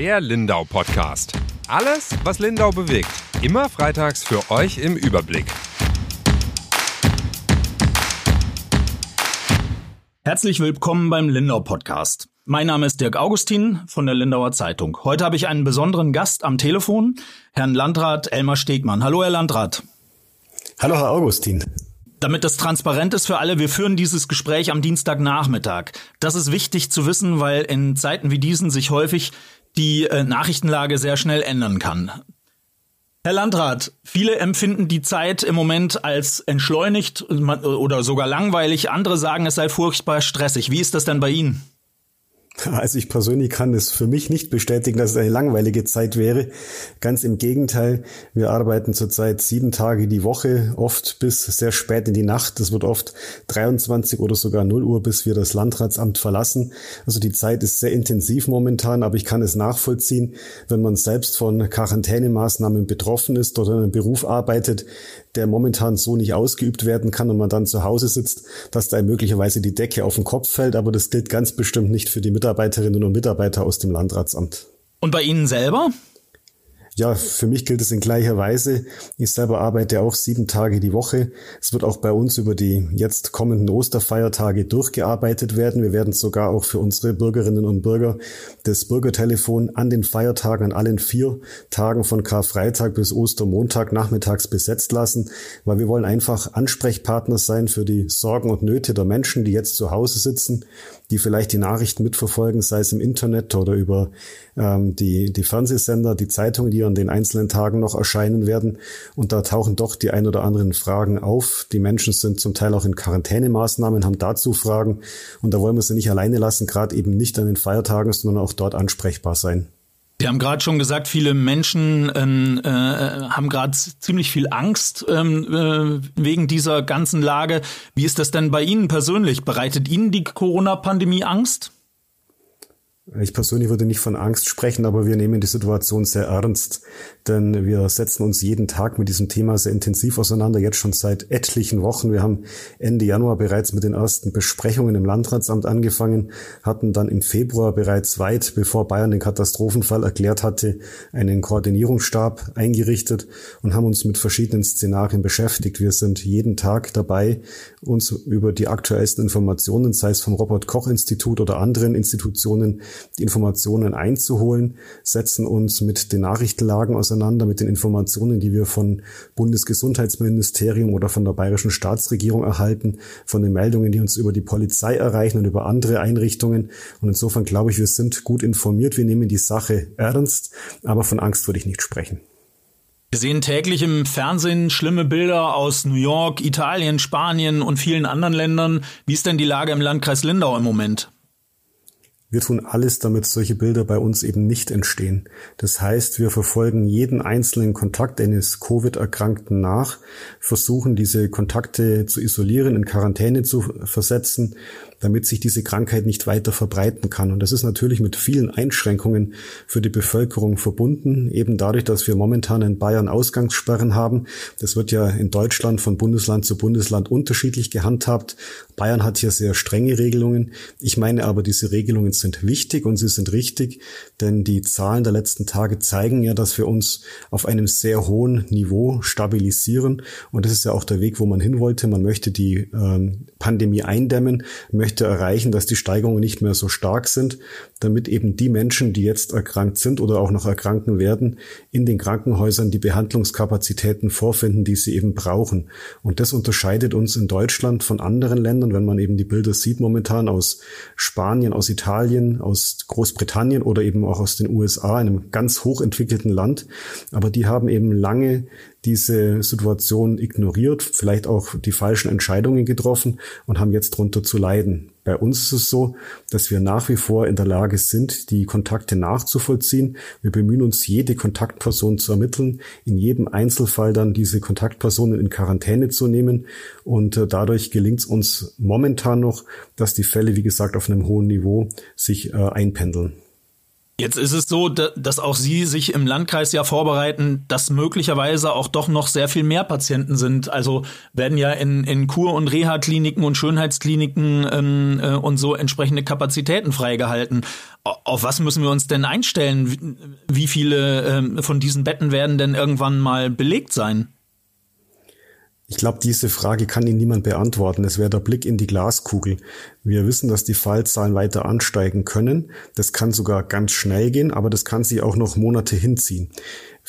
Der Lindau Podcast. Alles, was Lindau bewegt. Immer freitags für euch im Überblick. Herzlich willkommen beim Lindau Podcast. Mein Name ist Dirk Augustin von der Lindauer Zeitung. Heute habe ich einen besonderen Gast am Telefon, Herrn Landrat Elmar Stegmann. Hallo, Herr Landrat. Hallo, Herr Augustin. Damit das transparent ist für alle, wir führen dieses Gespräch am Dienstagnachmittag. Das ist wichtig zu wissen, weil in Zeiten wie diesen sich häufig die äh, Nachrichtenlage sehr schnell ändern kann. Herr Landrat, viele empfinden die Zeit im Moment als entschleunigt oder sogar langweilig. Andere sagen, es sei furchtbar stressig. Wie ist das denn bei Ihnen? Also ich persönlich kann es für mich nicht bestätigen, dass es eine langweilige Zeit wäre. Ganz im Gegenteil, wir arbeiten zurzeit sieben Tage die Woche, oft bis sehr spät in die Nacht. Es wird oft 23 oder sogar 0 Uhr, bis wir das Landratsamt verlassen. Also die Zeit ist sehr intensiv momentan, aber ich kann es nachvollziehen, wenn man selbst von Quarantänemaßnahmen betroffen ist oder in einem Beruf arbeitet, der momentan so nicht ausgeübt werden kann und man dann zu Hause sitzt, dass da möglicherweise die Decke auf den Kopf fällt. Aber das gilt ganz bestimmt nicht für die Mitarbeiterinnen und Mitarbeiter aus dem Landratsamt. Und bei Ihnen selber? Ja, für mich gilt es in gleicher Weise. Ich selber arbeite auch sieben Tage die Woche. Es wird auch bei uns über die jetzt kommenden Osterfeiertage durchgearbeitet werden. Wir werden sogar auch für unsere Bürgerinnen und Bürger das Bürgertelefon an den Feiertagen, an allen vier Tagen von Karfreitag bis Ostermontag nachmittags besetzt lassen, weil wir wollen einfach Ansprechpartner sein für die Sorgen und Nöte der Menschen, die jetzt zu Hause sitzen, die vielleicht die Nachrichten mitverfolgen, sei es im Internet oder über ähm, die, die Fernsehsender, die Zeitungen, die an den einzelnen Tagen noch erscheinen werden. Und da tauchen doch die ein oder anderen Fragen auf. Die Menschen sind zum Teil auch in Quarantänemaßnahmen, haben dazu Fragen. Und da wollen wir sie nicht alleine lassen, gerade eben nicht an den Feiertagen, sondern auch dort ansprechbar sein. Sie haben gerade schon gesagt, viele Menschen ähm, äh, haben gerade ziemlich viel Angst ähm, äh, wegen dieser ganzen Lage. Wie ist das denn bei Ihnen persönlich? Bereitet Ihnen die Corona-Pandemie Angst? Ich persönlich würde nicht von Angst sprechen, aber wir nehmen die Situation sehr ernst, denn wir setzen uns jeden Tag mit diesem Thema sehr intensiv auseinander, jetzt schon seit etlichen Wochen. Wir haben Ende Januar bereits mit den ersten Besprechungen im Landratsamt angefangen, hatten dann im Februar bereits weit, bevor Bayern den Katastrophenfall erklärt hatte, einen Koordinierungsstab eingerichtet und haben uns mit verschiedenen Szenarien beschäftigt. Wir sind jeden Tag dabei, uns über die aktuellsten Informationen, sei es vom Robert Koch Institut oder anderen Institutionen, die Informationen einzuholen, setzen uns mit den Nachrichtenlagen auseinander, mit den Informationen, die wir von Bundesgesundheitsministerium oder von der bayerischen Staatsregierung erhalten, von den Meldungen, die uns über die Polizei erreichen und über andere Einrichtungen. Und insofern glaube ich, wir sind gut informiert, wir nehmen die Sache ernst, aber von Angst würde ich nicht sprechen. Wir sehen täglich im Fernsehen schlimme Bilder aus New York, Italien, Spanien und vielen anderen Ländern. Wie ist denn die Lage im Landkreis Lindau im Moment? Wir tun alles, damit solche Bilder bei uns eben nicht entstehen. Das heißt, wir verfolgen jeden einzelnen Kontakt eines Covid-Erkrankten nach, versuchen diese Kontakte zu isolieren, in Quarantäne zu versetzen damit sich diese Krankheit nicht weiter verbreiten kann. Und das ist natürlich mit vielen Einschränkungen für die Bevölkerung verbunden, eben dadurch, dass wir momentan in Bayern Ausgangssperren haben. Das wird ja in Deutschland von Bundesland zu Bundesland unterschiedlich gehandhabt. Bayern hat hier sehr strenge Regelungen. Ich meine aber, diese Regelungen sind wichtig und sie sind richtig, denn die Zahlen der letzten Tage zeigen ja, dass wir uns auf einem sehr hohen Niveau stabilisieren. Und das ist ja auch der Weg, wo man hin wollte. Man möchte die ähm, Pandemie eindämmen, möchte möchte erreichen, dass die Steigerungen nicht mehr so stark sind, damit eben die Menschen, die jetzt erkrankt sind oder auch noch erkranken werden, in den Krankenhäusern die Behandlungskapazitäten vorfinden, die sie eben brauchen. Und das unterscheidet uns in Deutschland von anderen Ländern, wenn man eben die Bilder sieht momentan aus Spanien, aus Italien, aus Großbritannien oder eben auch aus den USA, einem ganz hochentwickelten Land. Aber die haben eben lange diese Situation ignoriert, vielleicht auch die falschen Entscheidungen getroffen und haben jetzt drunter zu leiden. Bei uns ist es so, dass wir nach wie vor in der Lage sind, die Kontakte nachzuvollziehen. Wir bemühen uns, jede Kontaktperson zu ermitteln, in jedem Einzelfall dann diese Kontaktpersonen in Quarantäne zu nehmen. Und äh, dadurch gelingt es uns momentan noch, dass die Fälle, wie gesagt, auf einem hohen Niveau sich äh, einpendeln. Jetzt ist es so, dass auch Sie sich im Landkreis ja vorbereiten, dass möglicherweise auch doch noch sehr viel mehr Patienten sind. Also werden ja in, in Kur- und Reha-Kliniken und Schönheitskliniken ähm, äh, und so entsprechende Kapazitäten freigehalten. Auf was müssen wir uns denn einstellen? Wie viele ähm, von diesen Betten werden denn irgendwann mal belegt sein? Ich glaube, diese Frage kann Ihnen niemand beantworten. Es wäre der Blick in die Glaskugel. Wir wissen, dass die Fallzahlen weiter ansteigen können. Das kann sogar ganz schnell gehen, aber das kann sich auch noch Monate hinziehen.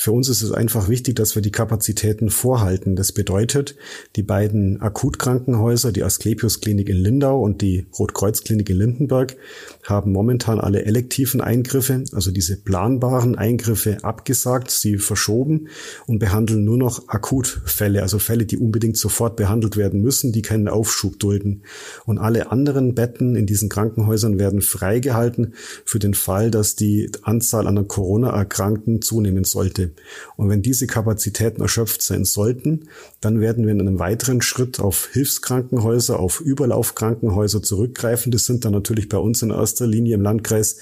Für uns ist es einfach wichtig, dass wir die Kapazitäten vorhalten. Das bedeutet, die beiden Akutkrankenhäuser, die Asklepios Klinik in Lindau und die Rotkreuz-Klinik in Lindenberg, haben momentan alle elektiven Eingriffe, also diese planbaren Eingriffe abgesagt, sie verschoben und behandeln nur noch Akutfälle, also Fälle, die unbedingt sofort behandelt werden müssen, die keinen Aufschub dulden. Und alle anderen Betten in diesen Krankenhäusern werden freigehalten für den Fall, dass die Anzahl an Corona-Erkrankten zunehmen sollte. Und wenn diese Kapazitäten erschöpft sein sollten, dann werden wir in einem weiteren Schritt auf Hilfskrankenhäuser, auf Überlaufkrankenhäuser zurückgreifen. Das sind dann natürlich bei uns in erster Linie im Landkreis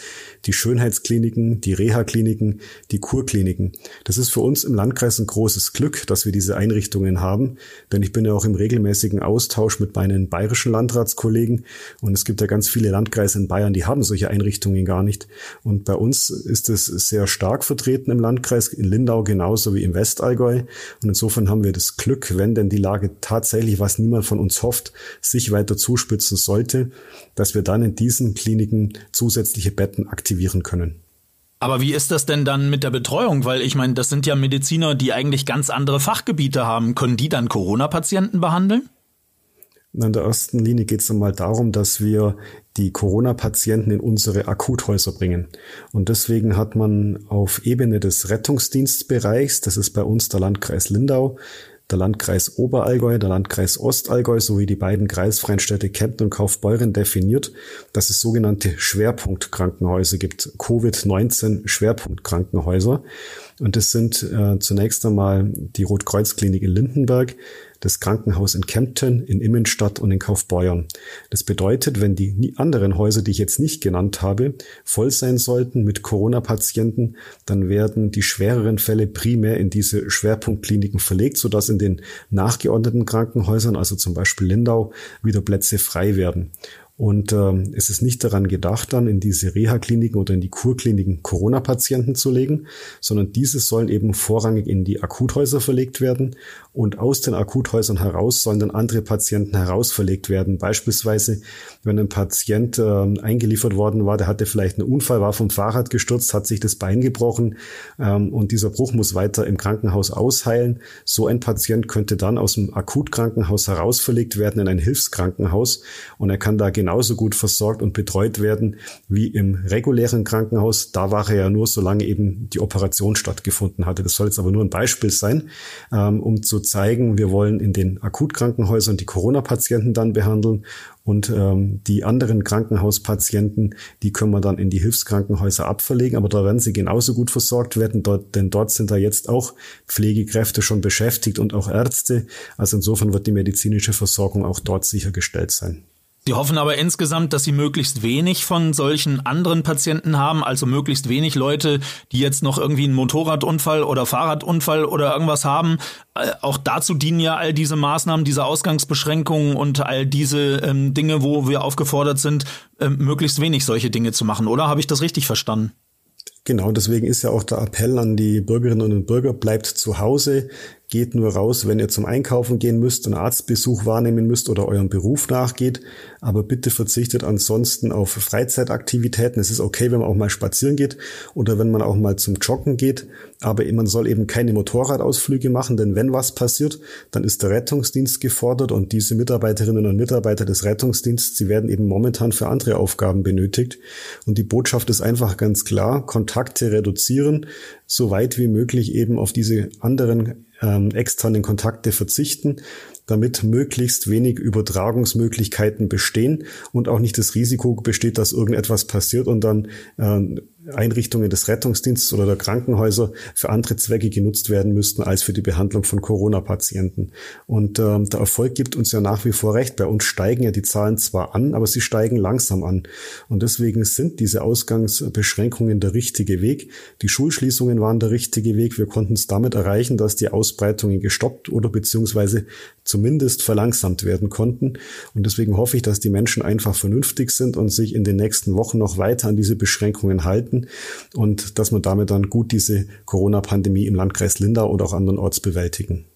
die Schönheitskliniken, die Reha-Kliniken, die Kurkliniken. Das ist für uns im Landkreis ein großes Glück, dass wir diese Einrichtungen haben, denn ich bin ja auch im regelmäßigen Austausch mit meinen bayerischen Landratskollegen und es gibt ja ganz viele Landkreise in Bayern, die haben solche Einrichtungen gar nicht. Und bei uns ist es sehr stark vertreten im Landkreis, in Lindau genauso wie im Westallgäu. Und insofern haben wir das Glück, wenn denn die Lage tatsächlich, was niemand von uns hofft, sich weiter zuspitzen sollte, dass wir dann in diesen Kliniken zusätzliche Betten aktivieren können. Aber wie ist das denn dann mit der Betreuung? Weil ich meine, das sind ja Mediziner, die eigentlich ganz andere Fachgebiete haben. Können die dann Corona-Patienten behandeln? In der ersten Linie geht es einmal darum, dass wir die Corona-Patienten in unsere Akuthäuser bringen. Und deswegen hat man auf Ebene des Rettungsdienstbereichs, das ist bei uns der Landkreis Lindau, der Landkreis Oberallgäu, der Landkreis Ostallgäu sowie die beiden kreisfreien Städte Kempten und Kaufbeuren definiert, dass es sogenannte Schwerpunktkrankenhäuser gibt, Covid-19 Schwerpunktkrankenhäuser. Und das sind äh, zunächst einmal die Rotkreuzklinik in Lindenberg, das Krankenhaus in Kempten, in Immenstadt und in Kaufbeuern. Das bedeutet, wenn die anderen Häuser, die ich jetzt nicht genannt habe, voll sein sollten mit Corona-Patienten, dann werden die schwereren Fälle primär in diese Schwerpunktkliniken verlegt, sodass in den nachgeordneten Krankenhäusern, also zum Beispiel Lindau, wieder Plätze frei werden. Und ähm, es ist nicht daran gedacht, dann in diese Reha-Kliniken oder in die Kurkliniken Corona-Patienten zu legen, sondern diese sollen eben vorrangig in die Akuthäuser verlegt werden. Und aus den Akuthäusern heraus sollen dann andere Patienten herausverlegt werden. Beispielsweise, wenn ein Patient äh, eingeliefert worden war, der hatte vielleicht einen Unfall, war vom Fahrrad gestürzt, hat sich das Bein gebrochen ähm, und dieser Bruch muss weiter im Krankenhaus ausheilen. So ein Patient könnte dann aus dem Akutkrankenhaus herausverlegt werden in ein Hilfskrankenhaus und er kann da genau genauso gut versorgt und betreut werden wie im regulären Krankenhaus. Da war er ja nur, solange eben die Operation stattgefunden hatte. Das soll jetzt aber nur ein Beispiel sein, ähm, um zu zeigen, wir wollen in den Akutkrankenhäusern die Corona-Patienten dann behandeln und ähm, die anderen Krankenhauspatienten, die können wir dann in die Hilfskrankenhäuser abverlegen, aber da werden sie genauso gut versorgt werden, denn dort sind da jetzt auch Pflegekräfte schon beschäftigt und auch Ärzte. Also insofern wird die medizinische Versorgung auch dort sichergestellt sein. Sie hoffen aber insgesamt, dass Sie möglichst wenig von solchen anderen Patienten haben, also möglichst wenig Leute, die jetzt noch irgendwie einen Motorradunfall oder Fahrradunfall oder irgendwas haben. Äh, auch dazu dienen ja all diese Maßnahmen, diese Ausgangsbeschränkungen und all diese ähm, Dinge, wo wir aufgefordert sind, äh, möglichst wenig solche Dinge zu machen. Oder habe ich das richtig verstanden? Genau, deswegen ist ja auch der Appell an die Bürgerinnen und Bürger, bleibt zu Hause, Geht nur raus, wenn ihr zum Einkaufen gehen müsst, einen Arztbesuch wahrnehmen müsst oder eurem Beruf nachgeht. Aber bitte verzichtet ansonsten auf Freizeitaktivitäten. Es ist okay, wenn man auch mal spazieren geht oder wenn man auch mal zum Joggen geht. Aber man soll eben keine Motorradausflüge machen, denn wenn was passiert, dann ist der Rettungsdienst gefordert und diese Mitarbeiterinnen und Mitarbeiter des Rettungsdienstes, sie werden eben momentan für andere Aufgaben benötigt. Und die Botschaft ist einfach ganz klar, Kontakte reduzieren, so weit wie möglich eben auf diese anderen ähm, externen Kontakte verzichten. damit möglichst wenig Übertragungsmöglichkeiten bestehen und auch nicht das Risiko besteht, dass irgendetwas passiert und dann äh, Einrichtungen des Rettungsdienstes oder der Krankenhäuser für andere Zwecke genutzt werden müssten als für die Behandlung von Corona-Patienten. Und äh, der Erfolg gibt uns ja nach wie vor recht. Bei uns steigen ja die Zahlen zwar an, aber sie steigen langsam an. Und deswegen sind diese Ausgangsbeschränkungen der richtige Weg. Die Schulschließungen waren der richtige Weg. Wir konnten es damit erreichen, dass die Ausbreitungen gestoppt oder beziehungsweise zumindest verlangsamt werden konnten. Und deswegen hoffe ich, dass die Menschen einfach vernünftig sind und sich in den nächsten Wochen noch weiter an diese Beschränkungen halten und dass wir damit dann gut diese Corona-Pandemie im Landkreis Lindau und auch andernorts bewältigen.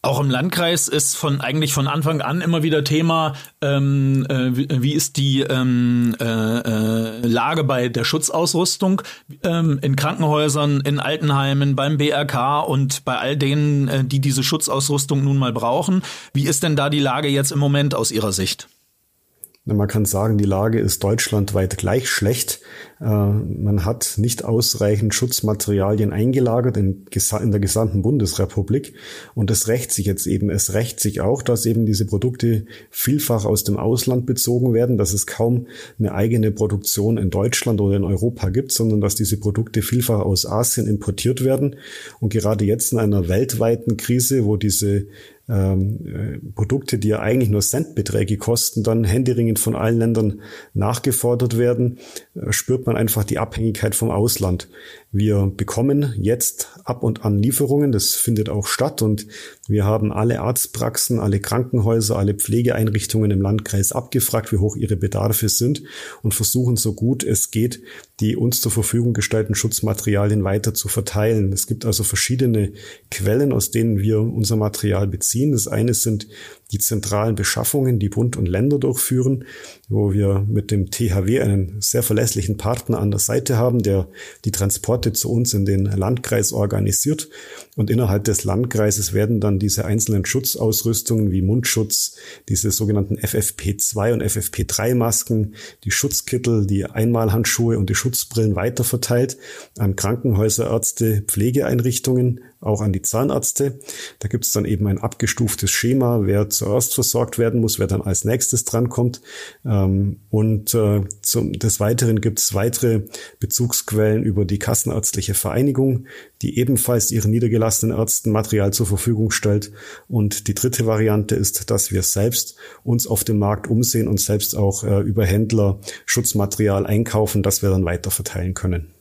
Auch im Landkreis ist von eigentlich von Anfang an immer wieder Thema, ähm, äh, wie, wie, ist die ähm, äh, äh, Lage bei der Schutzausrüstung ähm, in Krankenhäusern, in Altenheimen, beim BRK und bei all denen, äh, die diese Schutzausrüstung nun mal brauchen. Wie ist denn da die Lage jetzt im Moment aus Ihrer Sicht? Man kann sagen, die Lage ist deutschlandweit gleich schlecht. Äh, man hat nicht ausreichend Schutzmaterialien eingelagert in, der gesamten Bundesrepublik. Und es rächt sich jetzt eben. Es rächt sich auch, dass eben diese Produkte vielfach aus dem Ausland bezogen werden, dass es kaum eine eigene Produktion in Deutschland oder in Europa gibt, sondern dass diese Produkte vielfach aus Asien importiert werden. Und gerade jetzt in einer weltweiten Krise, wo diese ähm, äh, Produkte, die ja eigentlich nur Centbeträge kosten, dann händeringend von allen Ländern nachgefordert werden, äh, spürt man einfach die Abhängigkeit vom Ausland. Wir bekommen jetzt ab und an Lieferungen, das findet auch statt und wir haben alle Arztpraxen, alle Krankenhäuser, alle Pflegeeinrichtungen im Landkreis abgefragt, wie hoch ihre Bedarfe sind und versuchen so gut es geht, die uns zur Verfügung gestellten Schutzmaterialien weiter zu verteilen. Es gibt also verschiedene Quellen, aus denen wir unser Material beziehen. Das eine sind die zentralen Beschaffungen, die Bund und Länder durchführen, wo wir mit dem THW einen sehr verlässlichen Partner an der Seite haben, der die Transporte zu uns in den Landkreis organisiert. Und innerhalb des Landkreises werden dann diese einzelnen Schutzausrüstungen wie Mundschutz, diese sogenannten FFP2 und FFP3 Masken, die Schutzkittel, die Einmalhandschuhe und die Schutzbrillen weiterverteilt an Krankenhäuser, Ärzte, Pflegeeinrichtungen, auch an die Zahnärzte. Da gibt es dann eben ein abgestuftes Schema, wer zuerst versorgt werden muss, wer dann als nächstes drankommt. Ähm, und äh, zum, des Weiteren gibt es weitere Bezugsquellen über die Kassenärztliche Vereinigung, die ebenfalls ihren niedergelassenen Ärzten Material zur Verfügung stellt. Und die dritte Variante ist, dass wir selbst uns auf dem Markt umsehen und selbst auch äh, über Händler Schutzmaterial einkaufen, das wir dann weiter verteilen können.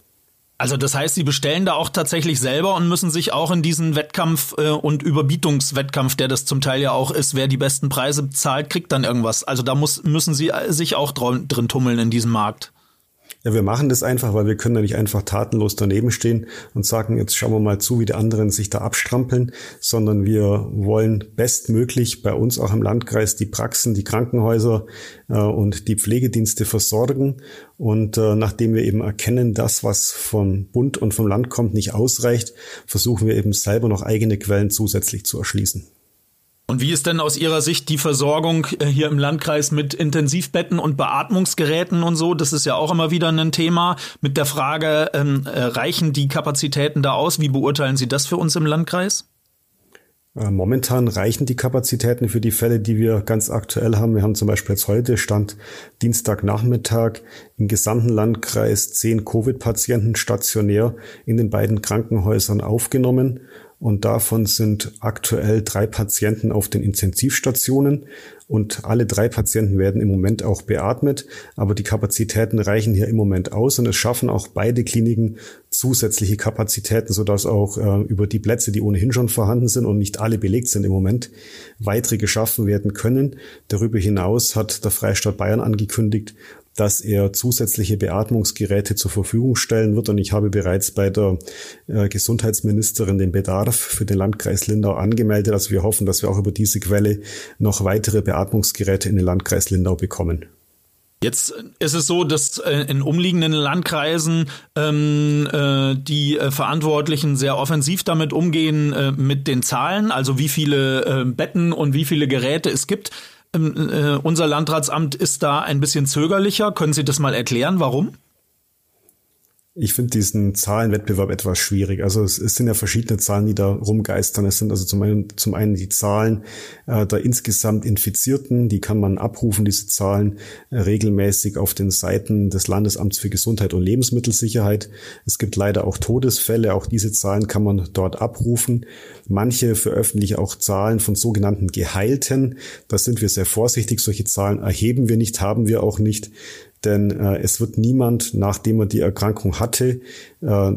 Also das heißt, Sie bestellen da auch tatsächlich selber und müssen sich auch in diesen Wettkampf äh, und Überbietungswettkampf, der das zum Teil ja auch ist, wer die besten Preise zahlt, kriegt dann irgendwas. Also da muss, müssen Sie sich auch drin tummeln in diesem Markt. Ja, wir machen das einfach, weil wir können ja nicht einfach tatenlos daneben stehen und sagen, jetzt schauen wir mal zu, wie die anderen sich da abstrampeln, sondern wir wollen bestmöglich bei uns auch im Landkreis die Praxen, die Krankenhäuser äh, und die Pflegedienste versorgen. Und äh, nachdem wir eben erkennen, das, was vom Bund und vom Land kommt, nicht ausreicht, versuchen wir eben selber noch eigene Quellen zusätzlich zu erschließen. Und wie ist denn aus Ihrer Sicht die Versorgung äh, hier im Landkreis mit Intensivbetten und Beatmungsgeräten und so? Das ist ja auch immer wieder ein Thema mit der Frage, ähm, äh, reichen die Kapazitäten da aus? Wie beurteilen Sie das für uns im Landkreis? Äh, momentan reichen die Kapazitäten für die Fälle, die wir ganz aktuell haben. Wir haben zum Beispiel jetzt heute Stand Dienstagnachmittag im gesamten Landkreis zehn Covid-Patienten stationär in den beiden Krankenhäusern aufgenommen und davon sind aktuell drei Patienten auf den Intensivstationen. Und alle drei Patienten werden im Moment auch beatmet, aber die Kapazitäten reichen hier im Moment aus. Und es schaffen auch beide Kliniken zusätzliche Kapazitäten, sodass auch äh, über die Plätze, die ohnehin schon vorhanden sind und nicht alle belegt sind im Moment, weitere geschaffen werden können. Darüber hinaus hat der Freistaat Bayern angekündigt, dass er zusätzliche Beatmungsgeräte zur Verfügung stellen wird. Und ich habe bereits bei der äh, Gesundheitsministerin den Bedarf für den Landkreis Lindau angemeldet. Also wir hoffen, dass wir auch über diese Quelle noch weitere Beatmungsgeräte in den Landkreis Lindau bekommen. Jetzt ist es so, dass äh, in umliegenden Landkreisen ähm, äh, die äh, Verantwortlichen sehr offensiv damit umgehen äh, mit den Zahlen, also wie viele äh, Betten und wie viele Geräte es gibt. Ähm, äh, unser Landratsamt ist da ein bisschen zögerlicher. Können Sie das mal erklären, warum? Ich finde diesen Zahlenwettbewerb etwas schwierig. Also es, es, sind ja verschiedene Zahlen, die da rumgeistern. Es sind also zum einen, zum einen die Zahlen äh, der insgesamt Infizierten, die kann man abrufen, diese Zahlen äh, regelmäßig auf den Seiten des Landesamts für Gesundheit und Lebensmittelsicherheit. Es gibt leider auch Todesfälle, auch diese Zahlen kann man dort abrufen. Manche veröffentlichen auch Zahlen von sogenannten Geheilten. Da sind wir sehr vorsichtig. Solche Zahlen erheben wir nicht, haben wir auch nicht denn äh, es wird niemand, nachdem er die Erkrankung hatte, äh,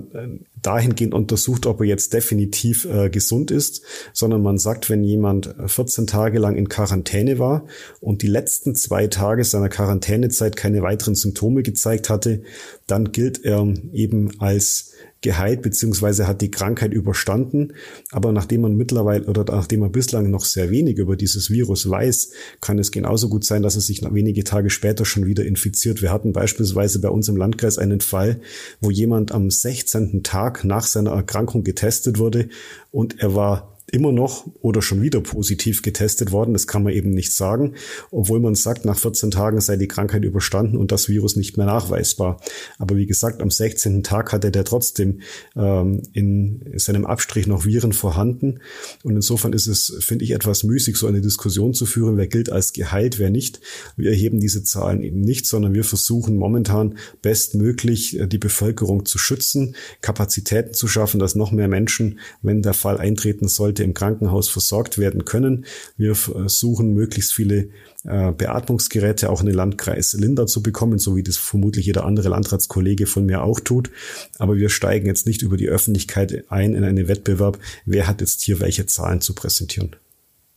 dahingehend untersucht, ob er jetzt definitiv äh, gesund ist, sondern man sagt, wenn jemand 14 Tage lang in Quarantäne war und die letzten zwei Tage seiner Quarantänezeit keine weiteren Symptome gezeigt hatte, dann gilt er eben als geheilt beziehungsweise hat die Krankheit überstanden. Aber nachdem man mittlerweile oder nachdem man bislang noch sehr wenig über dieses Virus weiß, kann es genauso gut sein, dass es sich wenige Tage später schon wieder infiziert. Wir hatten beispielsweise bei uns im Landkreis einen Fall, wo jemand am 16. Tag nach seiner Erkrankung getestet wurde und er war immer noch oder schon wieder positiv getestet worden. Das kann man eben nicht sagen, obwohl man sagt, nach 14 Tagen sei die Krankheit überstanden und das Virus nicht mehr nachweisbar. Aber wie gesagt, am 16. Tag hatte der trotzdem ähm, in seinem Abstrich noch Viren vorhanden. Und insofern ist es, finde ich, etwas müßig, so eine Diskussion zu führen, wer gilt als geheilt, wer nicht. Wir erheben diese Zahlen eben nicht, sondern wir versuchen momentan bestmöglich äh, die Bevölkerung zu schützen, Kapazitäten zu schaffen, dass noch mehr Menschen, wenn der Fall eintreten sollte, Leute im Krankenhaus versorgt werden können. Wir versuchen möglichst viele äh, Beatmungsgeräte auch in den Landkreis Linda zu bekommen, so wie das vermutlich jeder andere Landratskollege von mir auch tut. Aber wir steigen jetzt nicht über die Öffentlichkeit ein in einen Wettbewerb, wer hat jetzt hier welche Zahlen zu präsentieren.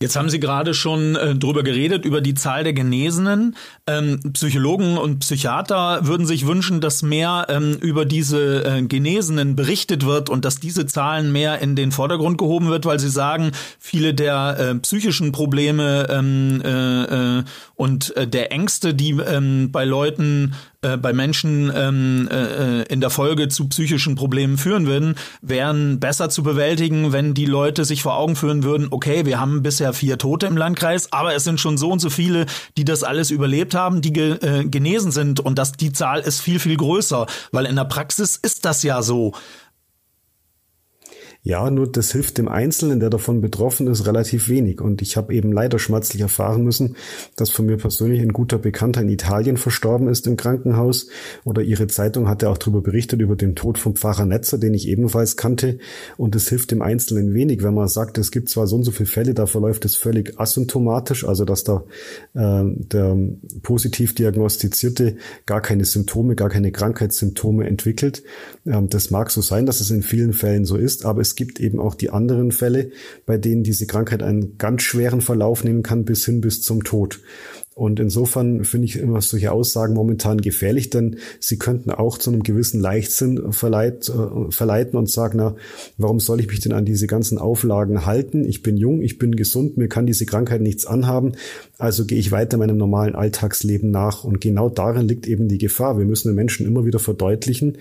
Jetzt haben Sie gerade schon äh, drüber geredet, über die Zahl der Genesenen. Ähm, Psychologen und Psychiater würden sich wünschen, dass mehr ähm, über diese äh, Genesenen berichtet wird und dass diese Zahlen mehr in den Vordergrund gehoben wird, weil sie sagen, viele der äh, psychischen Probleme ähm, äh, äh, und äh, der Ängste, die ähm, bei Leuten äh, bei Menschen ähm, äh, in der Folge zu psychischen Problemen führen würden, wären besser zu bewältigen, wenn die Leute sich vor Augen führen würden, okay, wir haben bisher vier Tote im Landkreis, aber es sind schon so und so viele, die das alles überlebt haben, die ge äh, genesen sind und dass die Zahl ist viel, viel größer, weil in der Praxis ist das ja so. Ja, nur das hilft dem Einzelnen, der davon betroffen ist, relativ wenig. Und ich habe eben leider schmerzlich erfahren müssen, dass von mir persönlich ein guter Bekannter in Italien verstorben ist im Krankenhaus. Oder ihre Zeitung hatte auch darüber berichtet, über den Tod vom Pfarrer Netzer, den ich ebenfalls kannte. Und es hilft dem Einzelnen wenig, wenn man sagt, es gibt zwar so und so viele Fälle, da verläuft es völlig asymptomatisch, also dass da äh, der positiv diagnostizierte gar keine Symptome, gar keine Krankheitssymptome entwickelt. Ähm, das mag so sein, dass es in vielen Fällen so ist, aber es es gibt eben auch die anderen Fälle, bei denen diese Krankheit einen ganz schweren Verlauf nehmen kann bis hin bis zum Tod. Und insofern finde ich immer solche Aussagen momentan gefährlich, denn sie könnten auch zu einem gewissen Leichtsinn verleit, äh, verleiten und sagen, na, warum soll ich mich denn an diese ganzen Auflagen halten? Ich bin jung, ich bin gesund, mir kann diese Krankheit nichts anhaben, also gehe ich weiter meinem normalen Alltagsleben nach. Und genau darin liegt eben die Gefahr. Wir müssen den Menschen immer wieder verdeutlichen,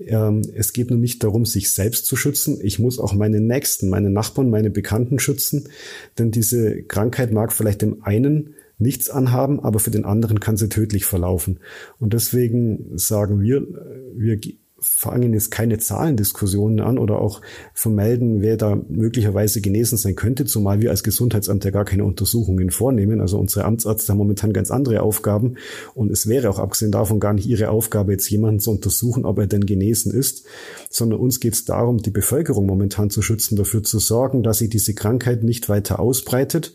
ähm, es geht nur nicht darum, sich selbst zu schützen. Ich muss auch meine Nächsten, meine Nachbarn, meine Bekannten schützen. Denn diese Krankheit mag vielleicht dem einen nichts anhaben, aber für den anderen kann sie tödlich verlaufen. Und deswegen sagen wir, wir fangen jetzt keine Zahlendiskussionen an oder auch vermelden, wer da möglicherweise genesen sein könnte, zumal wir als Gesundheitsamt ja gar keine Untersuchungen vornehmen. Also unsere Amtsärzte haben momentan ganz andere Aufgaben und es wäre auch abgesehen davon gar nicht ihre Aufgabe, jetzt jemanden zu untersuchen, ob er denn genesen ist, sondern uns geht es darum, die Bevölkerung momentan zu schützen, dafür zu sorgen, dass sich diese Krankheit nicht weiter ausbreitet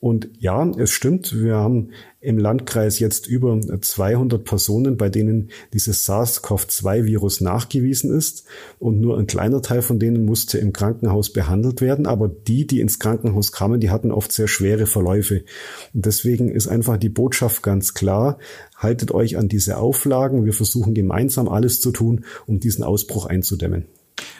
und ja, es stimmt, wir haben im Landkreis jetzt über 200 Personen, bei denen dieses SARS-CoV-2-Virus nachgewiesen ist. Und nur ein kleiner Teil von denen musste im Krankenhaus behandelt werden. Aber die, die ins Krankenhaus kamen, die hatten oft sehr schwere Verläufe. Und deswegen ist einfach die Botschaft ganz klar. Haltet euch an diese Auflagen. Wir versuchen gemeinsam alles zu tun, um diesen Ausbruch einzudämmen.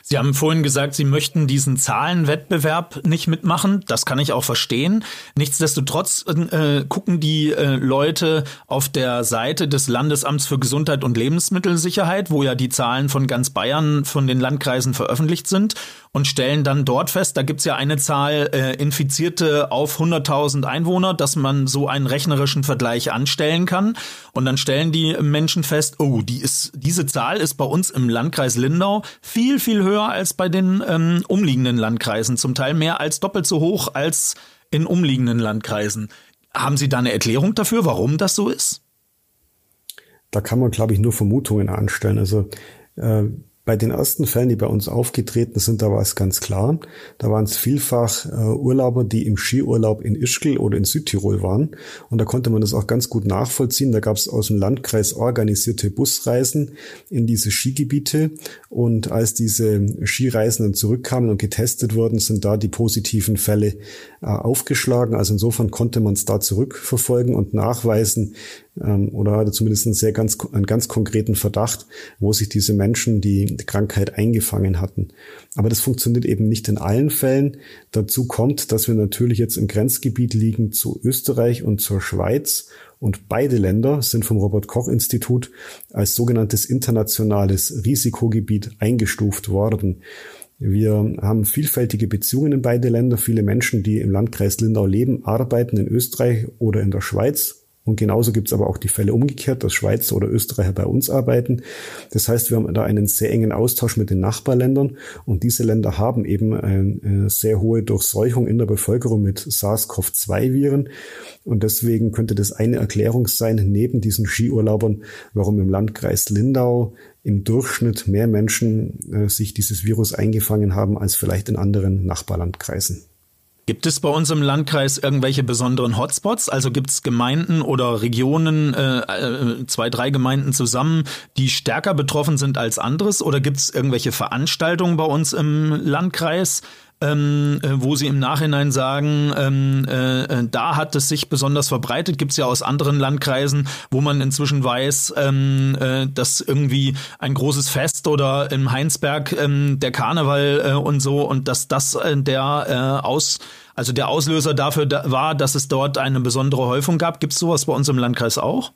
Sie haben vorhin gesagt, Sie möchten diesen Zahlenwettbewerb nicht mitmachen. Das kann ich auch verstehen. Nichtsdestotrotz äh, gucken die äh, Leute auf der Seite des Landesamts für Gesundheit und Lebensmittelsicherheit, wo ja die Zahlen von ganz Bayern von den Landkreisen veröffentlicht sind. Und stellen dann dort fest, da gibt's ja eine Zahl äh, Infizierte auf 100.000 Einwohner, dass man so einen rechnerischen Vergleich anstellen kann. Und dann stellen die Menschen fest, oh, die ist, diese Zahl ist bei uns im Landkreis Lindau viel, viel höher als bei den ähm, umliegenden Landkreisen. Zum Teil mehr als doppelt so hoch als in umliegenden Landkreisen. Haben Sie da eine Erklärung dafür, warum das so ist? Da kann man, glaube ich, nur Vermutungen anstellen. Also äh, bei den ersten Fällen, die bei uns aufgetreten sind, da war es ganz klar. Da waren es vielfach äh, Urlauber, die im Skiurlaub in Ischgl oder in Südtirol waren. Und da konnte man das auch ganz gut nachvollziehen. Da gab es aus dem Landkreis organisierte Busreisen in diese Skigebiete. Und als diese Skireisenden zurückkamen und getestet wurden, sind da die positiven Fälle äh, aufgeschlagen. Also insofern konnte man es da zurückverfolgen und nachweisen, oder hatte zumindest einen sehr ganz, einen ganz konkreten Verdacht, wo sich diese Menschen die Krankheit eingefangen hatten. Aber das funktioniert eben nicht in allen Fällen. Dazu kommt, dass wir natürlich jetzt im Grenzgebiet liegen zu Österreich und zur Schweiz und beide Länder sind vom Robert Koch Institut als sogenanntes internationales Risikogebiet eingestuft worden. Wir haben vielfältige Beziehungen in beide Länder. Viele Menschen, die im Landkreis Lindau leben, arbeiten in Österreich oder in der Schweiz und genauso gibt es aber auch die Fälle umgekehrt, dass Schweizer oder Österreicher bei uns arbeiten. Das heißt, wir haben da einen sehr engen Austausch mit den Nachbarländern und diese Länder haben eben eine sehr hohe Durchseuchung in der Bevölkerung mit SARS-CoV-2-Viren. Und deswegen könnte das eine Erklärung sein, neben diesen Skiurlaubern, warum im Landkreis Lindau im Durchschnitt mehr Menschen äh, sich dieses Virus eingefangen haben als vielleicht in anderen Nachbarlandkreisen. Gibt es bei uns im Landkreis irgendwelche besonderen Hotspots? Also gibt es Gemeinden oder Regionen, äh, äh, zwei, drei Gemeinden zusammen, die stärker betroffen sind als anderes? Oder gibt es irgendwelche Veranstaltungen bei uns im Landkreis, ähm, äh, wo Sie im Nachhinein sagen, ähm, äh, äh, da hat es sich besonders verbreitet? Gibt es ja aus anderen Landkreisen, wo man inzwischen weiß, ähm, äh, dass irgendwie ein großes Fest oder im Heinsberg ähm, der Karneval äh, und so und dass das äh, der äh, aus also der Auslöser dafür da war, dass es dort eine besondere Häufung gab. Gibt es sowas bei uns im Landkreis auch?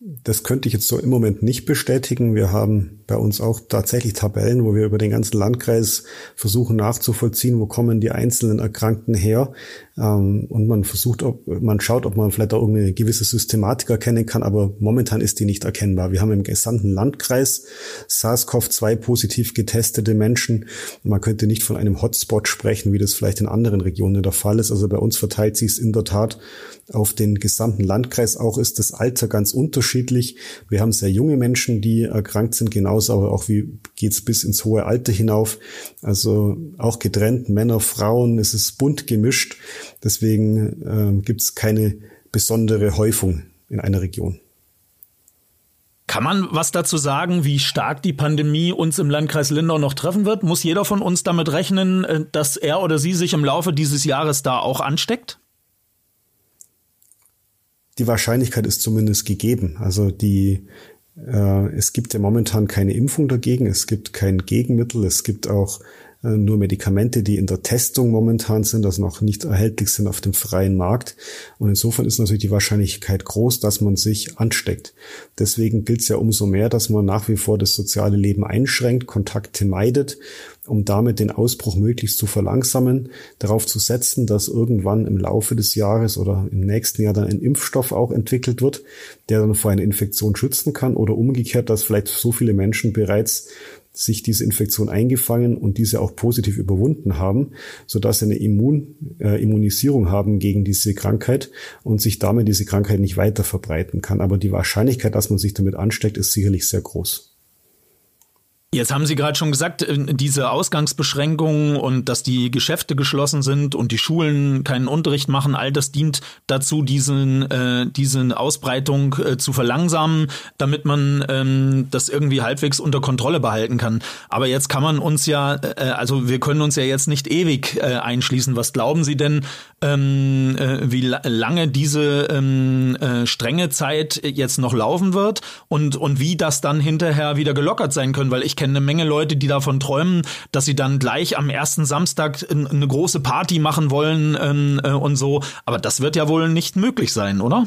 Das könnte ich jetzt so im Moment nicht bestätigen. Wir haben bei uns auch tatsächlich Tabellen, wo wir über den ganzen Landkreis versuchen nachzuvollziehen, wo kommen die einzelnen Erkrankten her. Ähm, und man versucht, ob, man schaut, ob man vielleicht auch irgendeine gewisse Systematik erkennen kann, aber momentan ist die nicht erkennbar. Wir haben im gesamten Landkreis SARS-CoV-2 positiv getestete Menschen. Man könnte nicht von einem Hotspot sprechen, wie das vielleicht in anderen Regionen der Fall ist. Also bei uns verteilt sich es in der Tat auf den gesamten Landkreis. Auch ist das Alter ganz unterschiedlich. Wir haben sehr junge Menschen, die erkrankt sind, genauso aber auch wie geht's bis ins hohe Alter hinauf. Also auch getrennt, Männer, Frauen, es ist bunt gemischt. Deswegen äh, gibt es keine besondere Häufung in einer Region. Kann man was dazu sagen, wie stark die Pandemie uns im Landkreis Lindau noch treffen wird? Muss jeder von uns damit rechnen, äh, dass er oder sie sich im Laufe dieses Jahres da auch ansteckt? Die Wahrscheinlichkeit ist zumindest gegeben. Also die, äh, es gibt ja momentan keine Impfung dagegen, es gibt kein Gegenmittel, es gibt auch nur Medikamente, die in der Testung momentan sind, also noch nicht erhältlich sind auf dem freien Markt. Und insofern ist natürlich die Wahrscheinlichkeit groß, dass man sich ansteckt. Deswegen gilt es ja umso mehr, dass man nach wie vor das soziale Leben einschränkt, Kontakte meidet, um damit den Ausbruch möglichst zu verlangsamen, darauf zu setzen, dass irgendwann im Laufe des Jahres oder im nächsten Jahr dann ein Impfstoff auch entwickelt wird, der dann vor einer Infektion schützen kann oder umgekehrt, dass vielleicht so viele Menschen bereits sich diese Infektion eingefangen und diese auch positiv überwunden haben, sodass sie eine Immun, äh, Immunisierung haben gegen diese Krankheit und sich damit diese Krankheit nicht weiter verbreiten kann. Aber die Wahrscheinlichkeit, dass man sich damit ansteckt, ist sicherlich sehr groß. Jetzt haben Sie gerade schon gesagt, äh, diese Ausgangsbeschränkungen und dass die Geschäfte geschlossen sind und die Schulen keinen Unterricht machen, all das dient dazu, diesen, äh, diese Ausbreitung äh, zu verlangsamen, damit man ähm, das irgendwie halbwegs unter Kontrolle behalten kann. Aber jetzt kann man uns ja, äh, also wir können uns ja jetzt nicht ewig äh, einschließen. Was glauben Sie denn, ähm, äh, wie la lange diese ähm, äh, strenge Zeit jetzt noch laufen wird und, und wie das dann hinterher wieder gelockert sein können? Weil ich kenne eine Menge Leute, die davon träumen, dass sie dann gleich am ersten Samstag eine große Party machen wollen ähm, äh, und so. Aber das wird ja wohl nicht möglich sein, oder?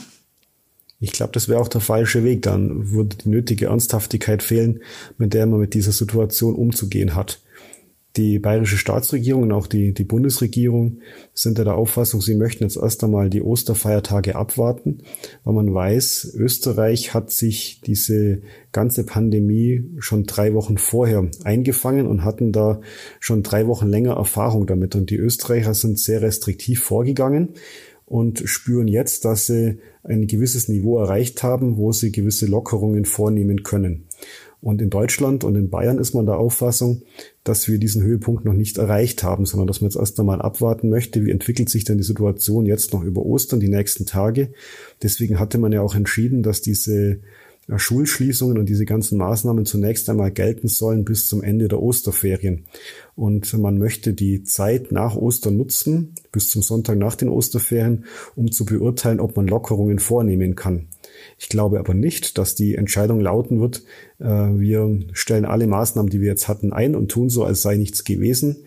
Ich glaube, das wäre auch der falsche Weg. Dann würde die nötige Ernsthaftigkeit fehlen, mit der man mit dieser Situation umzugehen hat. Die bayerische Staatsregierung und auch die, die Bundesregierung sind der Auffassung, sie möchten jetzt erst einmal die Osterfeiertage abwarten, weil man weiß, Österreich hat sich diese ganze Pandemie schon drei Wochen vorher eingefangen und hatten da schon drei Wochen länger Erfahrung damit. Und die Österreicher sind sehr restriktiv vorgegangen und spüren jetzt, dass sie ein gewisses Niveau erreicht haben, wo sie gewisse Lockerungen vornehmen können. Und in Deutschland und in Bayern ist man der Auffassung, dass wir diesen Höhepunkt noch nicht erreicht haben, sondern dass man jetzt erst einmal abwarten möchte, wie entwickelt sich denn die Situation jetzt noch über Ostern, die nächsten Tage. Deswegen hatte man ja auch entschieden, dass diese äh, Schulschließungen und diese ganzen Maßnahmen zunächst einmal gelten sollen bis zum Ende der Osterferien. Und man möchte die Zeit nach Ostern nutzen, bis zum Sonntag nach den Osterferien, um zu beurteilen, ob man Lockerungen vornehmen kann. Ich glaube aber nicht, dass die Entscheidung lauten wird, äh, wir stellen alle Maßnahmen, die wir jetzt hatten, ein und tun so, als sei nichts gewesen.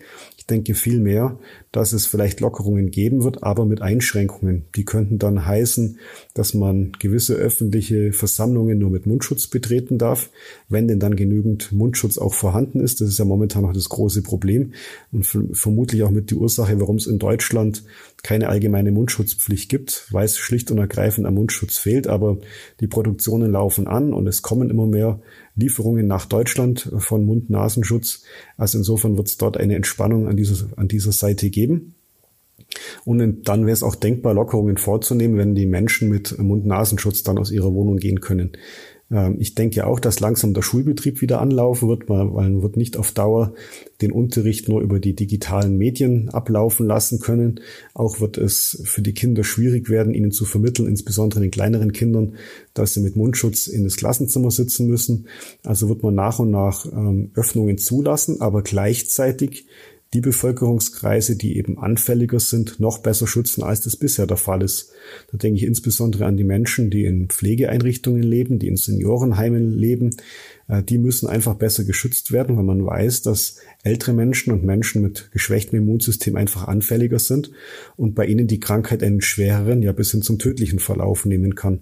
Ich denke vielmehr, dass es vielleicht Lockerungen geben wird, aber mit Einschränkungen. Die könnten dann heißen, dass man gewisse öffentliche Versammlungen nur mit Mundschutz betreten darf, wenn denn dann genügend Mundschutz auch vorhanden ist. Das ist ja momentan noch das große Problem und vermutlich auch mit die Ursache, warum es in Deutschland keine allgemeine Mundschutzpflicht gibt, weil es schlicht und ergreifend am Mundschutz fehlt. Aber die Produktionen laufen an und es kommen immer mehr Lieferungen nach Deutschland von Mund-Nasenschutz. Also insofern wird es dort eine Entspannung an dieser, an dieser Seite geben. Und dann wäre es auch denkbar, Lockerungen vorzunehmen, wenn die Menschen mit Mund-Nasenschutz dann aus ihrer Wohnung gehen können. Ähm, ich denke auch, dass langsam der Schulbetrieb wieder anlaufen wird, weil man wird nicht auf Dauer den Unterricht nur über die digitalen Medien ablaufen lassen können. Auch wird es für die Kinder schwierig werden, ihnen zu vermitteln, insbesondere den kleineren Kindern, dass sie mit Mundschutz in das Klassenzimmer sitzen müssen. Also wird man nach und nach ähm, Öffnungen zulassen, aber gleichzeitig die Bevölkerungskreise, die eben anfälliger sind, noch besser schützen, als das bisher der Fall ist. Da denke ich insbesondere an die Menschen, die in Pflegeeinrichtungen leben, die in Seniorenheimen leben, äh, die müssen einfach besser geschützt werden, weil man weiß, dass ältere Menschen und Menschen mit geschwächtem Immunsystem einfach anfälliger sind und bei ihnen die Krankheit einen schwereren, ja bis hin zum tödlichen Verlauf nehmen kann.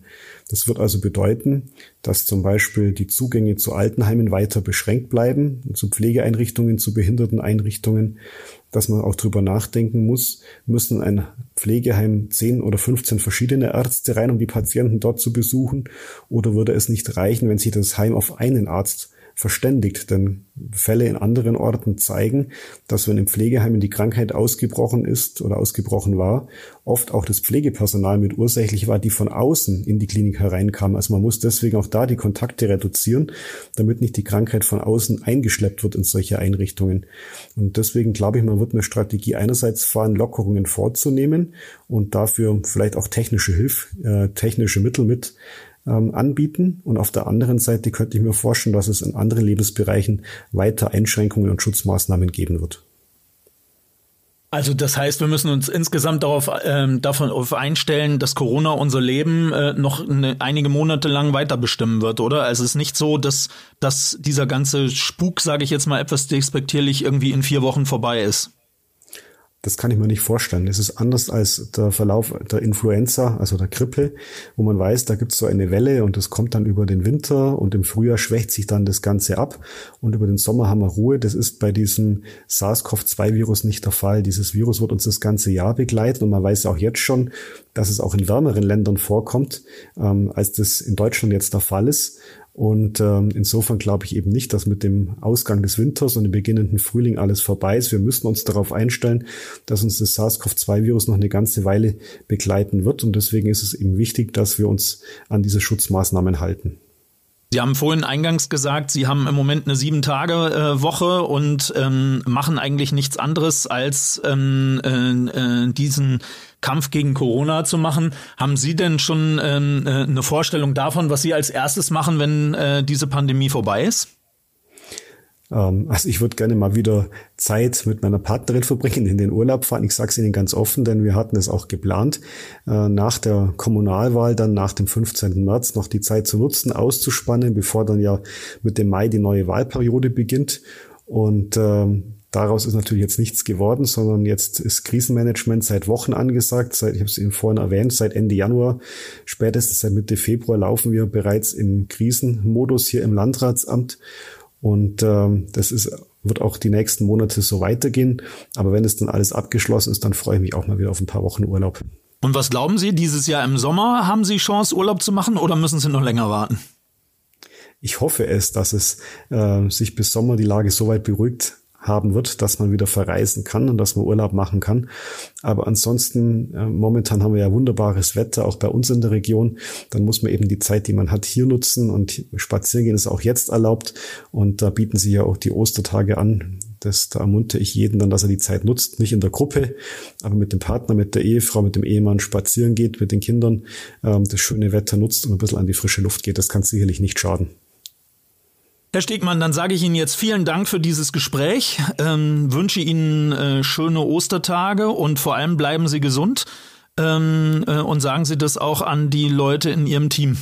Das wird also bedeuten, dass zum Beispiel die Zugänge zu Altenheimen weiter beschränkt bleiben, zu Pflegeeinrichtungen, zu Behinderteneinrichtungen dass man auch drüber nachdenken muss, müssen ein Pflegeheim 10 oder 15 verschiedene Ärzte rein, um die Patienten dort zu besuchen? Oder würde es nicht reichen, wenn sich das Heim auf einen Arzt verständigt. Denn Fälle in anderen Orten zeigen, dass wenn im Pflegeheim die Krankheit ausgebrochen ist oder ausgebrochen war, oft auch das Pflegepersonal mit ursächlich war, die von außen in die Klinik hereinkamen. Also man muss deswegen auch da die Kontakte reduzieren, damit nicht die Krankheit von außen eingeschleppt wird in solche Einrichtungen. Und deswegen glaube ich, man wird eine Strategie einerseits fahren, Lockerungen vorzunehmen und dafür vielleicht auch technische Hilfe, äh, technische Mittel mit ähm, anbieten. Und auf der anderen Seite könnte ich mir vorstellen, dass es in anderen Lebensbereichen weiter Einschränkungen und Schutzmaßnahmen geben wird. Also das heißt, wir müssen uns insgesamt darauf ähm, davon auf einstellen, dass Corona unser Leben äh, noch eine, einige Monate lang weiter bestimmen wird, oder? Also es ist nicht so, dass dass dieser ganze Spuk, sage ich jetzt mal etwas despektierlich, irgendwie in vier Wochen vorbei ist. Das kann ich mir nicht vorstellen. Es ist anders als der Verlauf der Influenza, also der Grippe, wo man weiß, da gibt es so eine Welle und das kommt dann über den Winter und im Frühjahr schwächt sich dann das Ganze ab und über den Sommer haben wir Ruhe. Das ist bei diesem SARS-CoV-2-Virus nicht der Fall. Dieses Virus wird uns das ganze Jahr begleiten und man weiß auch jetzt schon, dass es auch in wärmeren Ländern vorkommt, ähm, als das in Deutschland jetzt der Fall ist. Und ähm, insofern glaube ich eben nicht, dass mit dem Ausgang des Winters und dem beginnenden Frühling alles vorbei ist. Wir müssen uns darauf einstellen, dass uns das SARS-CoV-2-Virus noch eine ganze Weile begleiten wird. Und deswegen ist es eben wichtig, dass wir uns an diese Schutzmaßnahmen halten. Sie haben vorhin eingangs gesagt, Sie haben im Moment eine Sieben-Tage-Woche äh, und ähm, machen eigentlich nichts anderes, als ähm, äh, äh, diesen Kampf gegen Corona zu machen. Haben Sie denn schon ähm, äh, eine Vorstellung davon, was Sie als erstes machen, wenn äh, diese Pandemie vorbei ist? Ähm, also ich würde gerne mal wieder Zeit mit meiner Partnerin verbringen, in den Urlaub fahren. Ich sage es Ihnen ganz offen, denn wir hatten es auch geplant, äh, nach der Kommunalwahl, dann nach dem 15. März noch die Zeit zu nutzen, auszuspannen, bevor dann ja mit dem Mai die neue Wahlperiode beginnt. Und ähm, Daraus ist natürlich jetzt nichts geworden, sondern jetzt ist Krisenmanagement seit Wochen angesagt. Seit, ich habe es Ihnen vorhin erwähnt, seit Ende Januar, spätestens seit Mitte Februar laufen wir bereits im Krisenmodus hier im Landratsamt. Und ähm, das ist wird auch die nächsten Monate so weitergehen. Aber wenn es dann alles abgeschlossen ist, dann freue ich mich auch mal wieder auf ein paar Wochen Urlaub. Und was glauben Sie, dieses Jahr im Sommer haben Sie Chance, Urlaub zu machen oder müssen Sie noch länger warten? Ich hoffe es, dass es äh, sich bis Sommer die Lage so weit beruhigt haben wird, dass man wieder verreisen kann und dass man Urlaub machen kann. Aber ansonsten, äh, momentan haben wir ja wunderbares Wetter, auch bei uns in der Region. Dann muss man eben die Zeit, die man hat, hier nutzen und spazieren gehen ist auch jetzt erlaubt. Und da bieten sich ja auch die Ostertage an. Das, da ermuntere ich jeden dann, dass er die Zeit nutzt, nicht in der Gruppe, aber mit dem Partner, mit der Ehefrau, mit dem Ehemann spazieren geht, mit den Kindern, ähm, das schöne Wetter nutzt und ein bisschen an die frische Luft geht. Das kann sicherlich nicht schaden. Herr Stegmann, dann sage ich Ihnen jetzt vielen Dank für dieses Gespräch, ähm, wünsche Ihnen äh, schöne Ostertage und vor allem bleiben Sie gesund ähm, äh, und sagen Sie das auch an die Leute in Ihrem Team.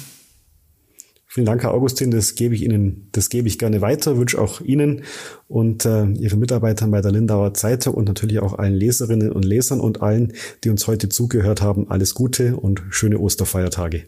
Vielen Dank, Herr Augustin. Das gebe ich Ihnen, das gebe ich gerne weiter. Wünsche auch Ihnen und äh, Ihren Mitarbeitern bei der Lindauer Zeitung und natürlich auch allen Leserinnen und Lesern und allen, die uns heute zugehört haben, alles Gute und schöne Osterfeiertage.